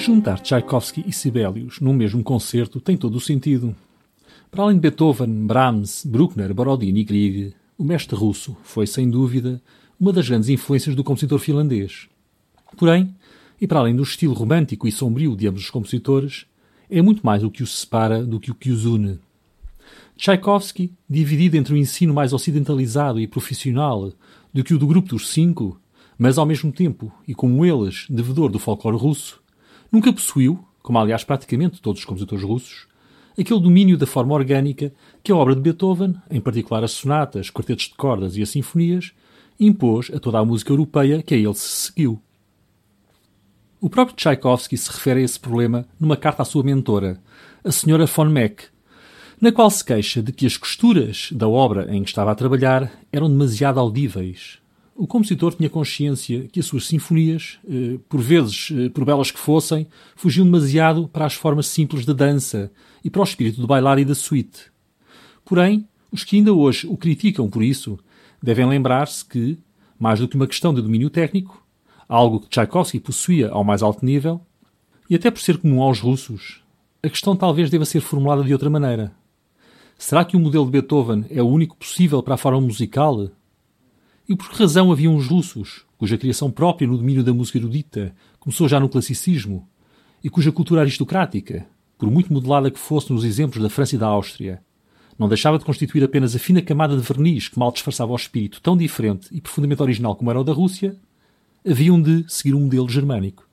Juntar Tchaikovsky e Sibelius num mesmo concerto tem todo o sentido. Para além de Beethoven, Brahms, Bruckner, Borodin e Grieg, o mestre russo foi, sem dúvida, uma das grandes influências do compositor finlandês. Porém, e para além do estilo romântico e sombrio de ambos os compositores, é muito mais o que os separa do que o que os une. Tchaikovsky, dividido entre o ensino mais ocidentalizado e profissional do que o do grupo dos cinco, mas ao mesmo tempo, e como eles, devedor do folclore russo, nunca possuiu, como aliás praticamente todos os compositores russos, aquele domínio da forma orgânica que a obra de Beethoven, em particular as sonatas, quartetos de cordas e as sinfonias, impôs a toda a música europeia que a ele se seguiu. O próprio Tchaikovsky se refere a esse problema numa carta à sua mentora, a Sra. von Meck, na qual se queixa de que as costuras da obra em que estava a trabalhar eram demasiado audíveis. O compositor tinha consciência que as suas sinfonias, eh, por vezes, eh, por belas que fossem, fugiam demasiado para as formas simples da dança e para o espírito do bailar e da suite. Porém, os que ainda hoje o criticam por isso devem lembrar-se que, mais do que uma questão de domínio técnico, algo que Tchaikovsky possuía ao mais alto nível, e até por ser comum aos russos, a questão talvez deva ser formulada de outra maneira. Será que o modelo de Beethoven é o único possível para a forma musical? E por que razão havia uns russos, cuja criação própria no domínio da música erudita começou já no classicismo, e cuja cultura aristocrática, por muito modelada que fosse nos exemplos da França e da Áustria, não deixava de constituir apenas a fina camada de verniz que mal disfarçava o espírito tão diferente e profundamente original como era o da Rússia, haviam de seguir um modelo germânico.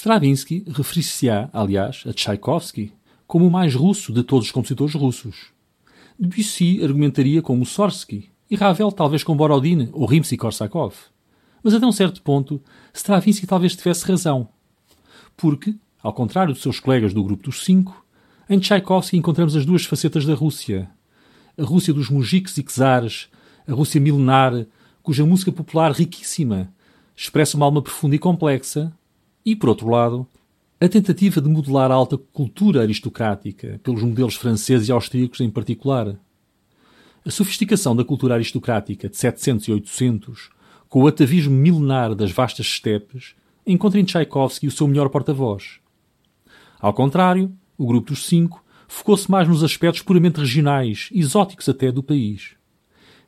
Stravinsky referir-se-á, aliás, a Tchaikovsky como o mais russo de todos os compositores russos. Debussy argumentaria com Mussorgsky e Ravel talvez com Borodin ou Rimsky-Korsakov. Mas até um certo ponto, Stravinsky talvez tivesse razão. Porque, ao contrário de seus colegas do grupo dos cinco, Em Tchaikovsky encontramos as duas facetas da Rússia. A Rússia dos mujiks e czares, a Rússia milenar, cuja música popular riquíssima expressa uma alma profunda e complexa, e, por outro lado, a tentativa de modelar a alta cultura aristocrática, pelos modelos franceses e austríacos em particular. A sofisticação da cultura aristocrática de 700 e 800, com o atavismo milenar das vastas estepes, encontra em Tchaikovsky o seu melhor porta-voz. Ao contrário, o grupo dos cinco focou-se mais nos aspectos puramente regionais, exóticos até do país.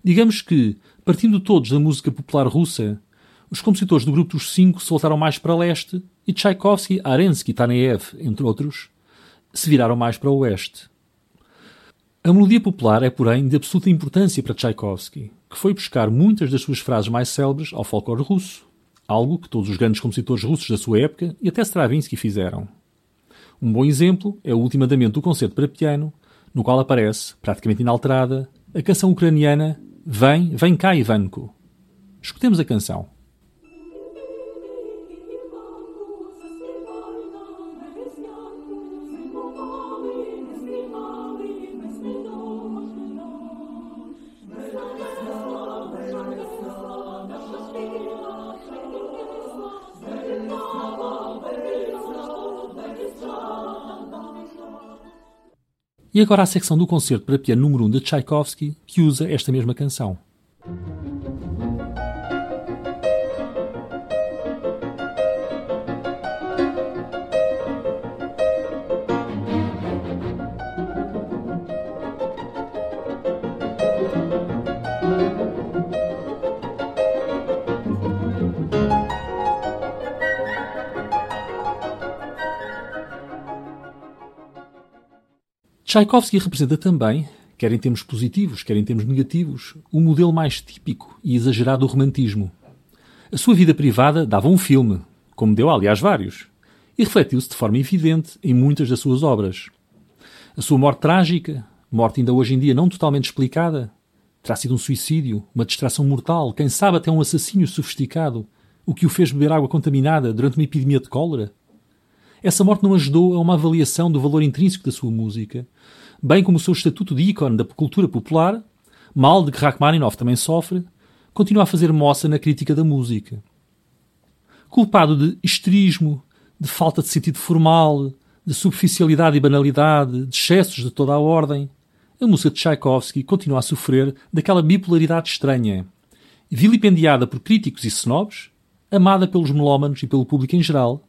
Digamos que, partindo todos da música popular russa, os compositores do grupo dos cinco soltaram mais para leste e Tchaikovsky, Arensky Taneyev, entre outros, se viraram mais para o oeste. A melodia popular é, porém, de absoluta importância para Tchaikovsky, que foi buscar muitas das suas frases mais célebres ao folclore russo, algo que todos os grandes compositores russos da sua época e até Stravinsky fizeram. Um bom exemplo é o último andamento do concerto para piano, no qual aparece, praticamente inalterada, a canção ucraniana Vem, vem cá, Ivanko. Escutemos a canção. E agora a secção do concerto para piano número 1 de Tchaikovsky, que usa esta mesma canção. Tchaikovsky representa também, quer em termos positivos, quer em termos negativos, o modelo mais típico e exagerado do romantismo. A sua vida privada dava um filme, como deu, aliás, vários, e refletiu-se de forma evidente em muitas das suas obras. A sua morte trágica, morte ainda hoje em dia não totalmente explicada, terá sido um suicídio, uma distração mortal, quem sabe até um assassínio sofisticado, o que o fez beber água contaminada durante uma epidemia de cólera? Essa morte não ajudou a uma avaliação do valor intrínseco da sua música, bem como o seu estatuto de ícone da cultura popular, mal de que Rachmaninoff também sofre, continua a fazer moça na crítica da música. Culpado de histerismo, de falta de sentido formal, de superficialidade e banalidade, de excessos de toda a ordem, a música de Tchaikovsky continua a sofrer daquela bipolaridade estranha, vilipendiada por críticos e snobs, amada pelos melómanos e pelo público em geral,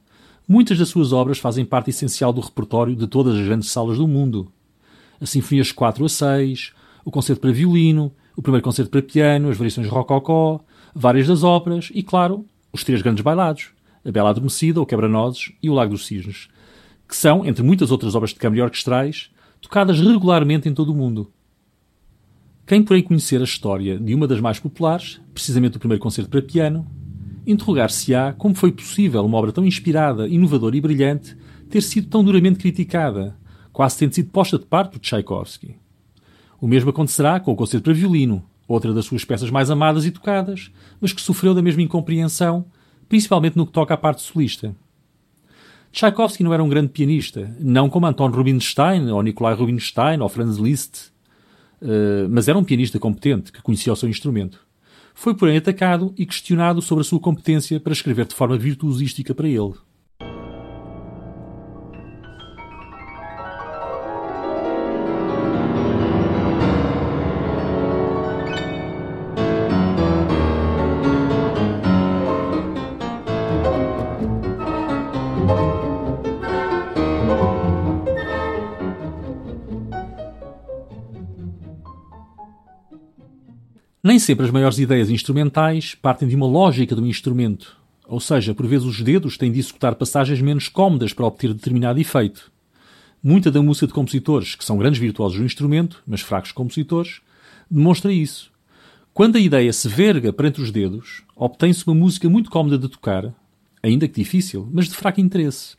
Muitas das suas obras fazem parte essencial do repertório de todas as grandes salas do mundo. As Sinfonias 4 a 6, o Concerto para Violino, o Primeiro Concerto para Piano, as Variações Rococó, várias das óperas e, claro, os três grandes bailados, a Bela Adormecida, o Quebra-Nozes e o Lago dos Cisnes, que são, entre muitas outras obras de câmara e orquestrais, tocadas regularmente em todo o mundo. Quem, porém, conhecer a história de uma das mais populares, precisamente o Primeiro Concerto para Piano, interrogar-se-á como foi possível uma obra tão inspirada, inovadora e brilhante ter sido tão duramente criticada, quase tendo sido posta de parte por Tchaikovsky. O mesmo acontecerá com o Concerto para Violino, outra das suas peças mais amadas e tocadas, mas que sofreu da mesma incompreensão, principalmente no que toca à parte solista. Tchaikovsky não era um grande pianista, não como Anton Rubinstein, ou Nikolai Rubinstein, ou Franz Liszt, eh, mas era um pianista competente, que conhecia o seu instrumento foi porém atacado e questionado sobre a sua competência para escrever de forma virtuosística para ele. Sempre as maiores ideias instrumentais partem de uma lógica do instrumento, ou seja, por vezes os dedos têm de executar passagens menos cómodas para obter determinado efeito. Muita da música de compositores, que são grandes virtuosos do instrumento, mas fracos compositores, demonstra isso. Quando a ideia se verga perante os dedos, obtém-se uma música muito cómoda de tocar, ainda que difícil, mas de fraco interesse.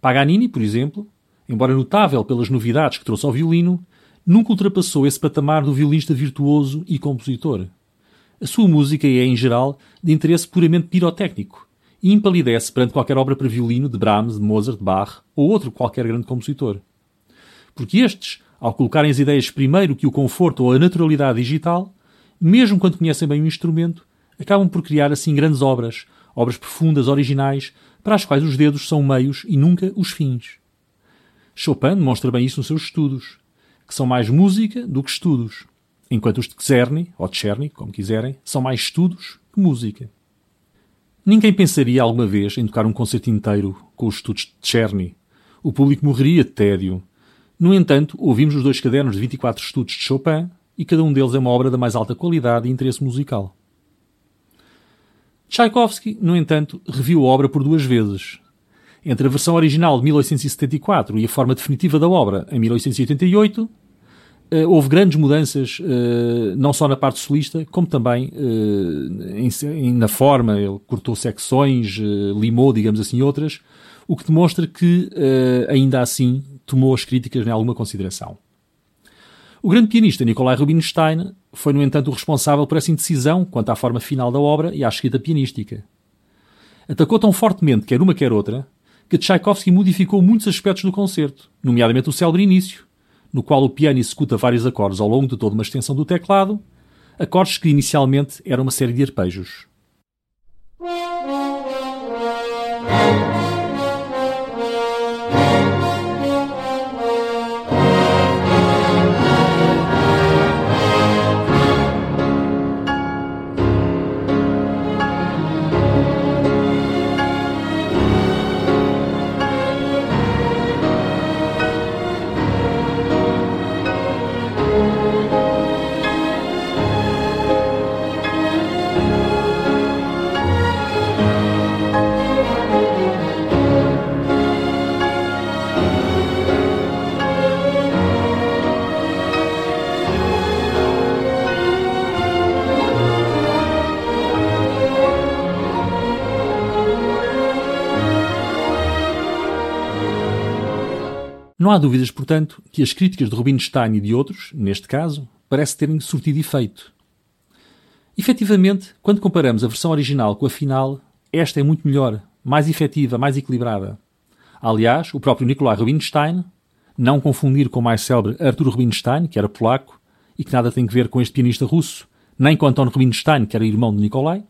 Paganini, por exemplo, embora notável pelas novidades que trouxe ao violino, nunca ultrapassou esse patamar do violinista virtuoso e compositor. A sua música é, em geral, de interesse puramente pirotécnico e empalidece perante qualquer obra para violino de Brahms, de Mozart, de Bach ou outro qualquer grande compositor. porque estes, ao colocarem as ideias primeiro que o conforto ou a naturalidade digital, mesmo quando conhecem bem o instrumento, acabam por criar assim grandes obras, obras profundas, originais, para as quais os dedos são meios e nunca os fins. Chopin demonstra bem isso nos seus estudos, que são mais música do que estudos, enquanto os de Czerny, ou Czerny, como quiserem, são mais estudos que música. Ninguém pensaria alguma vez em tocar um concerto inteiro com os estudos de Czerny. O público morreria de tédio. No entanto, ouvimos os dois cadernos de 24 estudos de Chopin e cada um deles é uma obra da mais alta qualidade e interesse musical. Tchaikovsky, no entanto, reviu a obra por duas vezes. Entre a versão original de 1874 e a forma definitiva da obra, em 1888, eh, houve grandes mudanças, eh, não só na parte solista, como também eh, na forma. Ele cortou secções, limou, digamos assim, outras, o que demonstra que, ainda assim, tomou as críticas em alguma consideração. O grande pianista Nikolai Rubinstein foi, no entanto, o responsável por essa indecisão quanto à forma final da obra e à escrita pianística. Atacou tão fortemente quer uma quer outra que Tchaikovsky modificou muitos aspectos do concerto, nomeadamente o célebre início, no qual o piano executa vários acordes ao longo de toda uma extensão do teclado, acordes que inicialmente eram uma série de arpejos. Não há dúvidas, portanto, que as críticas de Rubinstein e de outros, neste caso, parece terem surtido efeito. Efetivamente, quando comparamos a versão original com a final, esta é muito melhor, mais efetiva, mais equilibrada. Aliás, o próprio Nikolai Rubinstein, não confundir com o mais célebre Arthur Rubinstein, que era polaco, e que nada tem a ver com este pianista russo, nem com Anton Rubinstein, que era irmão de Nikolai,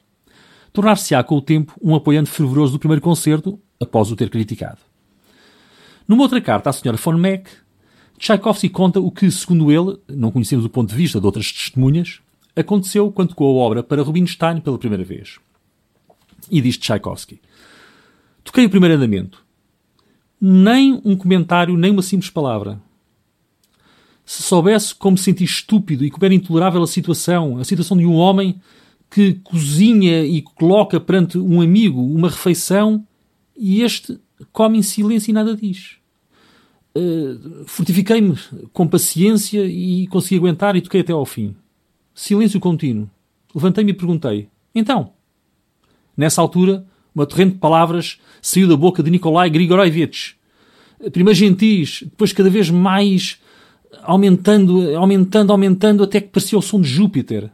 tornar-se-á com o tempo um apoiante fervoroso do primeiro concerto, após o ter criticado. Numa outra carta à Sra. von Meck, Tchaikovsky conta o que, segundo ele, não conhecemos o ponto de vista de outras testemunhas, aconteceu quando tocou a obra para Rubinstein pela primeira vez. E diz Tchaikovsky: Toquei o primeiro andamento. Nem um comentário, nem uma simples palavra. Se soubesse como senti estúpido e como era intolerável a situação, a situação de um homem que cozinha e coloca perante um amigo uma refeição e este come em silêncio e nada diz. Uh, fortifiquei-me com paciência e consegui aguentar e toquei até ao fim. Silêncio contínuo. Levantei-me e perguntei: Então? Nessa altura, uma torrente de palavras saiu da boca de Nikolai Grigoroevich. Primeiro gentis, depois cada vez mais aumentando, aumentando, aumentando, até que parecia o som de Júpiter.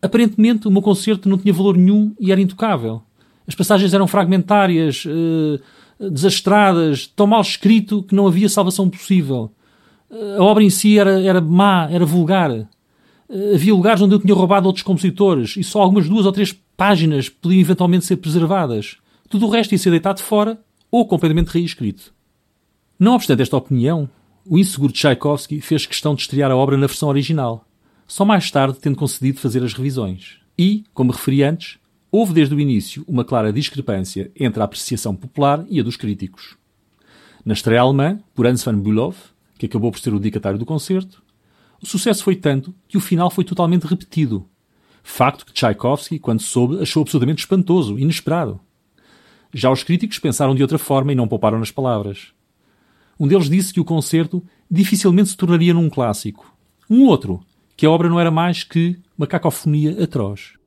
Aparentemente, o meu concerto não tinha valor nenhum e era intocável. As passagens eram fragmentárias, uh, desastradas, tão mal escrito que não havia salvação possível. Uh, a obra em si era, era má, era vulgar. Uh, havia lugares onde eu tinha roubado outros compositores e só algumas duas ou três páginas podiam eventualmente ser preservadas. Tudo o resto ia ser deitado fora ou completamente reescrito. Não obstante esta opinião, o inseguro Tchaikovsky fez questão de estrear a obra na versão original, só mais tarde tendo concedido fazer as revisões. E, como referi antes, houve desde o início uma clara discrepância entre a apreciação popular e a dos críticos. Na estreia alemã, por Hans van Bülow, que acabou por ser o dedicatário do concerto, o sucesso foi tanto que o final foi totalmente repetido. Facto que Tchaikovsky, quando soube, achou absolutamente espantoso, inesperado. Já os críticos pensaram de outra forma e não pouparam nas palavras. Um deles disse que o concerto dificilmente se tornaria num clássico. Um outro, que a obra não era mais que uma cacofonia atroz.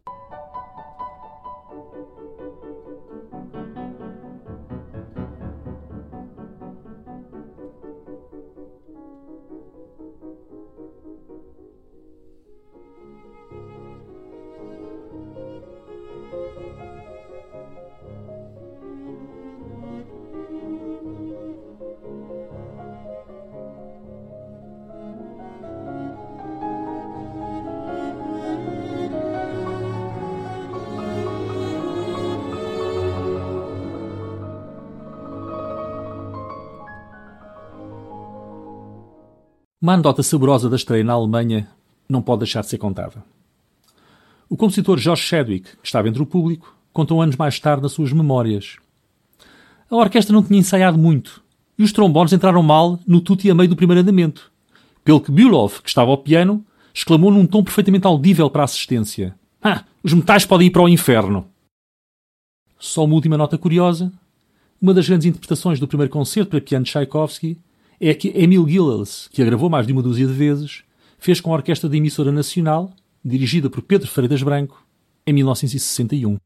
Uma anedota saborosa da estreia na Alemanha não pode deixar de ser contada. O compositor George Chadwick, que estava entre o público, contou anos mais tarde nas suas memórias. A orquestra não tinha ensaiado muito e os trombones entraram mal no tutti a meio do primeiro andamento. Pelo que Bülow, que estava ao piano, exclamou num tom perfeitamente audível para a assistência: Ah, os metais podem ir para o inferno! Só uma última nota curiosa. Uma das grandes interpretações do primeiro concerto para piano de Tchaikovsky é que Emil Gilels, que a gravou mais de uma dúzia de vezes, fez com a Orquestra da Emissora Nacional, dirigida por Pedro Freitas Branco, em 1961.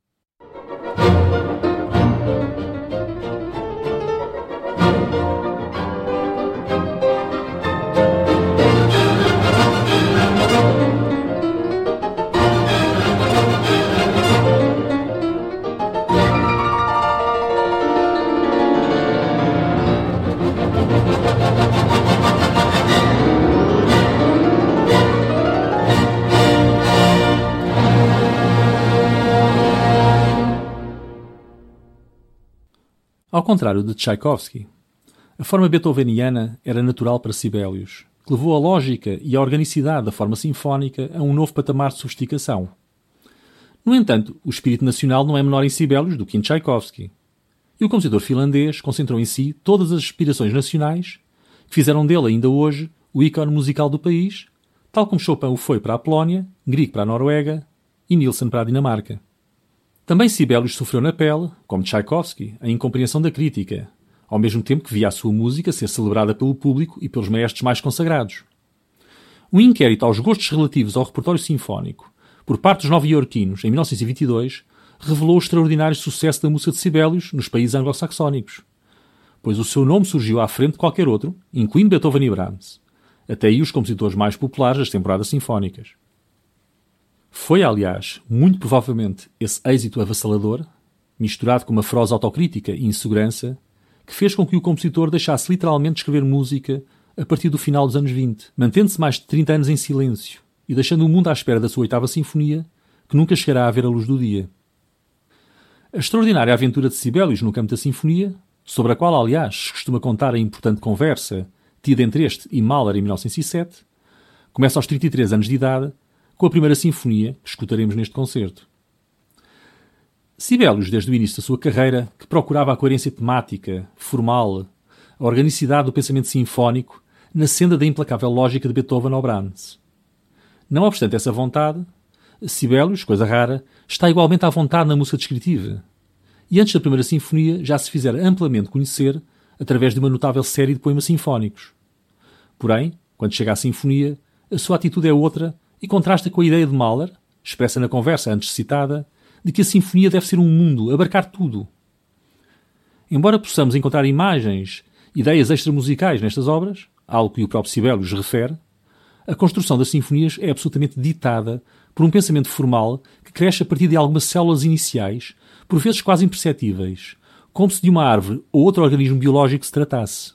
Contrário de Tchaikovsky, a forma beethoveniana era natural para Sibelius, que levou a lógica e a organicidade da forma sinfónica a um novo patamar de sofisticação. No entanto, o espírito nacional não é menor em Sibelius do que em Tchaikovsky. E o compositor finlandês concentrou em si todas as aspirações nacionais que fizeram dele ainda hoje o ícone musical do país, tal como Chopin o foi para a Polónia, Grieg para a Noruega e Nielsen para a Dinamarca. Também Sibelius sofreu na pele, como Tchaikovsky, a incompreensão da crítica, ao mesmo tempo que via a sua música ser celebrada pelo público e pelos maestros mais consagrados. Um inquérito aos gostos relativos ao repertório sinfónico, por parte dos nova-iorquinos, em 1922, revelou o extraordinário sucesso da música de Sibelius nos países anglo-saxónicos, pois o seu nome surgiu à frente de qualquer outro, incluindo Beethoven e Brahms, até aí os compositores mais populares das temporadas sinfónicas. Foi, aliás, muito provavelmente esse êxito avassalador, misturado com uma feroz autocrítica e insegurança, que fez com que o compositor deixasse literalmente de escrever música a partir do final dos anos 20, mantendo-se mais de 30 anos em silêncio e deixando o mundo à espera da sua oitava sinfonia, que nunca chegará a ver a luz do dia. A extraordinária aventura de Sibelius no campo da sinfonia, sobre a qual, aliás, costuma contar a importante conversa tida entre este e Mahler em 1907, começa aos 33 anos de idade com a primeira sinfonia que escutaremos neste concerto. Sibelius, desde o início da sua carreira, que procurava a coerência temática, formal, a organicidade do pensamento sinfónico, na senda da implacável lógica de Beethoven ou Brahms. Não obstante essa vontade, Sibelius, coisa rara, está igualmente à vontade na música descritiva. E antes da primeira sinfonia já se fizera amplamente conhecer através de uma notável série de poemas sinfónicos. Porém, quando chega à sinfonia, a sua atitude é outra e contrasta com a ideia de Mahler, expressa na conversa antes citada, de que a sinfonia deve ser um mundo, abarcar tudo. Embora possamos encontrar imagens, ideias extramusicais nestas obras, algo que o próprio Sibelius refere, a construção das sinfonias é absolutamente ditada por um pensamento formal que cresce a partir de algumas células iniciais, por vezes quase imperceptíveis, como se de uma árvore ou outro organismo biológico se tratasse.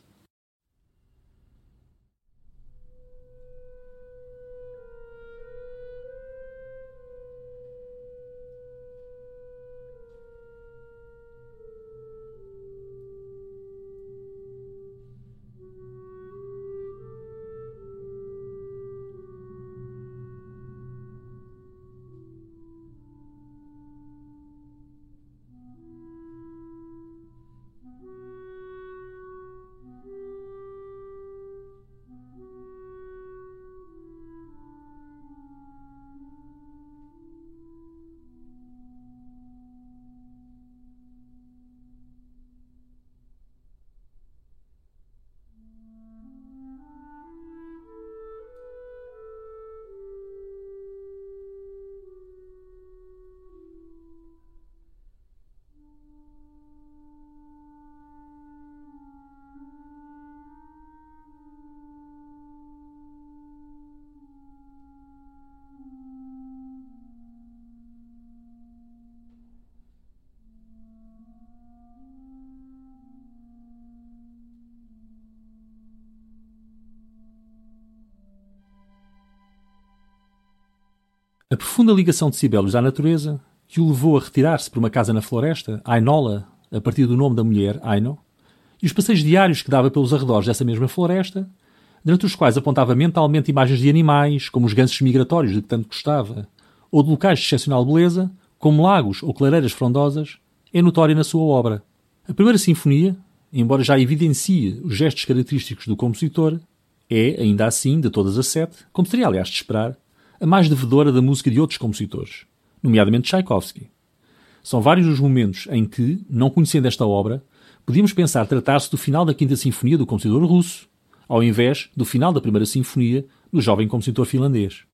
A profunda ligação de Sibelius à natureza, que o levou a retirar-se para uma casa na floresta, Ainola, a partir do nome da mulher, Aino, e os passeios diários que dava pelos arredores dessa mesma floresta, durante os quais apontava mentalmente imagens de animais, como os gansos migratórios de que tanto gostava, ou de locais de excepcional beleza, como lagos ou clareiras frondosas, é notória na sua obra. A primeira sinfonia, embora já evidencie os gestos característicos do compositor, é, ainda assim, de todas as sete, como seria aliás de esperar, a mais devedora da música de outros compositores, nomeadamente Tchaikovsky. São vários os momentos em que, não conhecendo esta obra, podíamos pensar tratar-se do final da Quinta Sinfonia do compositor russo, ao invés do final da Primeira Sinfonia do jovem compositor finlandês.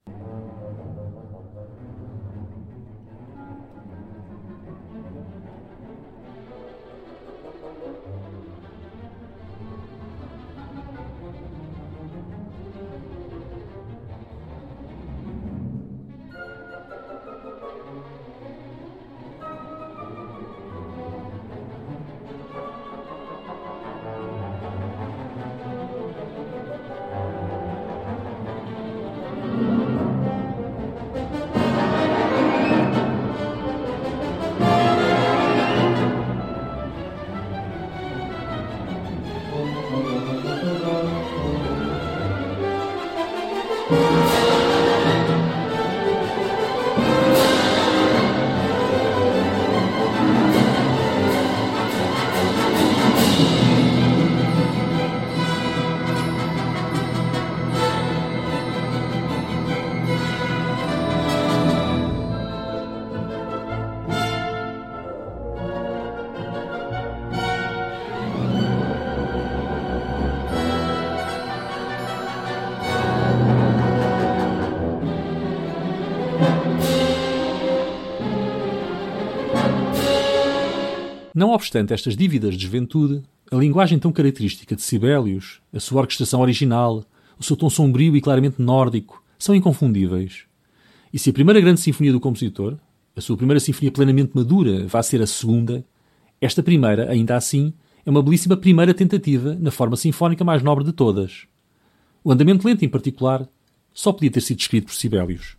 Não obstante estas dívidas de juventude, a linguagem tão característica de Sibelius, a sua orquestração original, o seu tom sombrio e claramente nórdico, são inconfundíveis. E se a primeira grande sinfonia do compositor, a sua primeira sinfonia plenamente madura, vai ser a segunda, esta primeira, ainda assim, é uma belíssima primeira tentativa na forma sinfónica mais nobre de todas. O andamento lento, em particular, só podia ter sido escrito por Sibelius.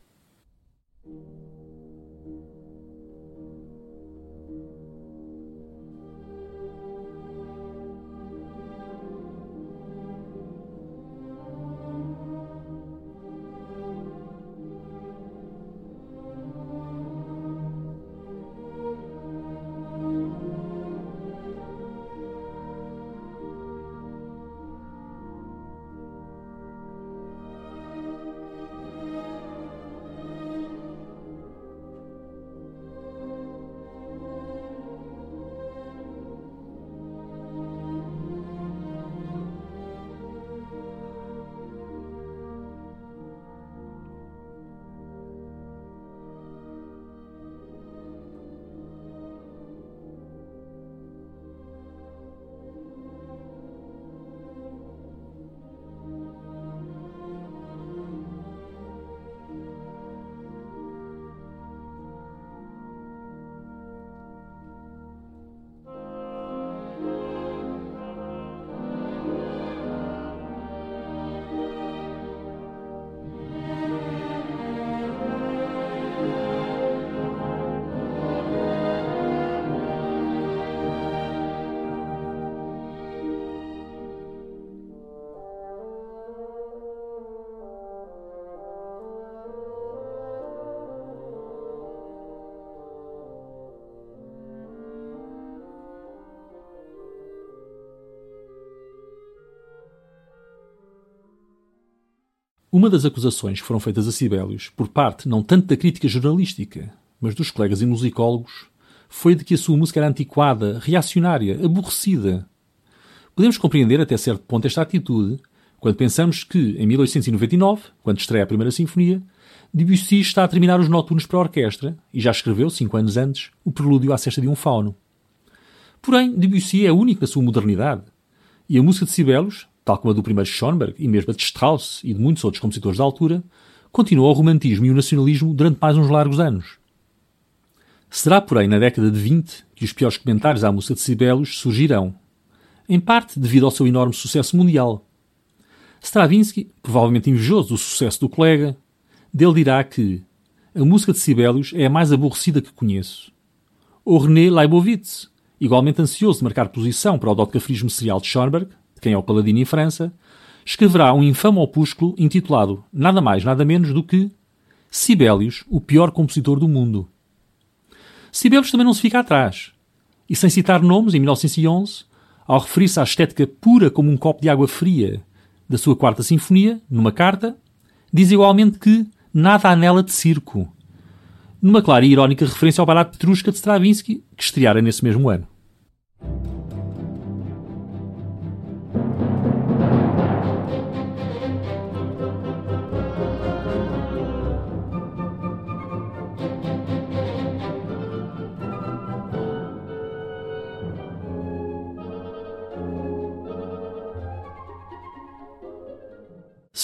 Uma das acusações que foram feitas a Sibelius, por parte não tanto da crítica jornalística, mas dos colegas e musicólogos, foi de que a sua música era antiquada, reacionária, aborrecida. Podemos compreender até certo ponto esta atitude quando pensamos que, em 1899, quando estreia a primeira sinfonia, Debussy está a terminar os noturnos para a orquestra e já escreveu, cinco anos antes, o prelúdio à cesta de um fauno. Porém, Debussy é único na sua modernidade, e a música de Sibelius, tal como a do primeiro Schoenberg e mesmo a de Strauss e de muitos outros compositores da altura, continuou o romantismo e o nacionalismo durante mais uns largos anos. Será, porém, na década de 20 que os piores comentários à música de Sibelius surgirão, em parte devido ao seu enorme sucesso mundial. Stravinsky, provavelmente invejoso do sucesso do colega, dele dirá que a música de Sibelius é a mais aborrecida que conheço. Ou René Leibovitz, igualmente ansioso de marcar posição para o dotcafrismo serial de Schoenberg, quem é o Paladino em França, escreverá um infame opúsculo intitulado nada mais, nada menos do que Sibelius, o pior compositor do mundo. Sibelius também não se fica atrás. E sem citar nomes, em 1911, ao referir-se à estética pura como um copo de água fria da sua quarta sinfonia, numa carta, diz igualmente que nada há nela de circo, numa clara e irónica referência ao barato Petrushka de Stravinsky, que estreara nesse mesmo ano.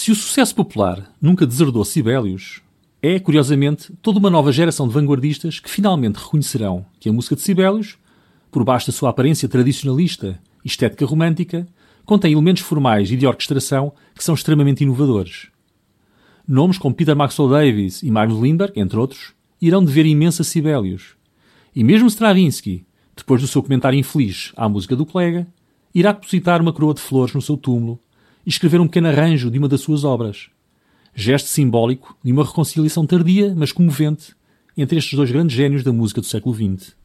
Se o sucesso popular nunca deserdou Sibelius, é, curiosamente, toda uma nova geração de vanguardistas que finalmente reconhecerão que a música de Sibelius, por baixo da sua aparência tradicionalista e estética romântica, contém elementos formais e de orquestração que são extremamente inovadores. Nomes como Peter Maxwell Davis e Magnus Lindbergh, entre outros, irão dever imenso a Sibelius. E mesmo Stravinsky, depois do seu comentário infeliz à música do colega, irá depositar uma coroa de flores no seu túmulo e escrever um pequeno arranjo de uma das suas obras. Gesto simbólico de uma reconciliação tardia, mas comovente, entre estes dois grandes gênios da música do século XX.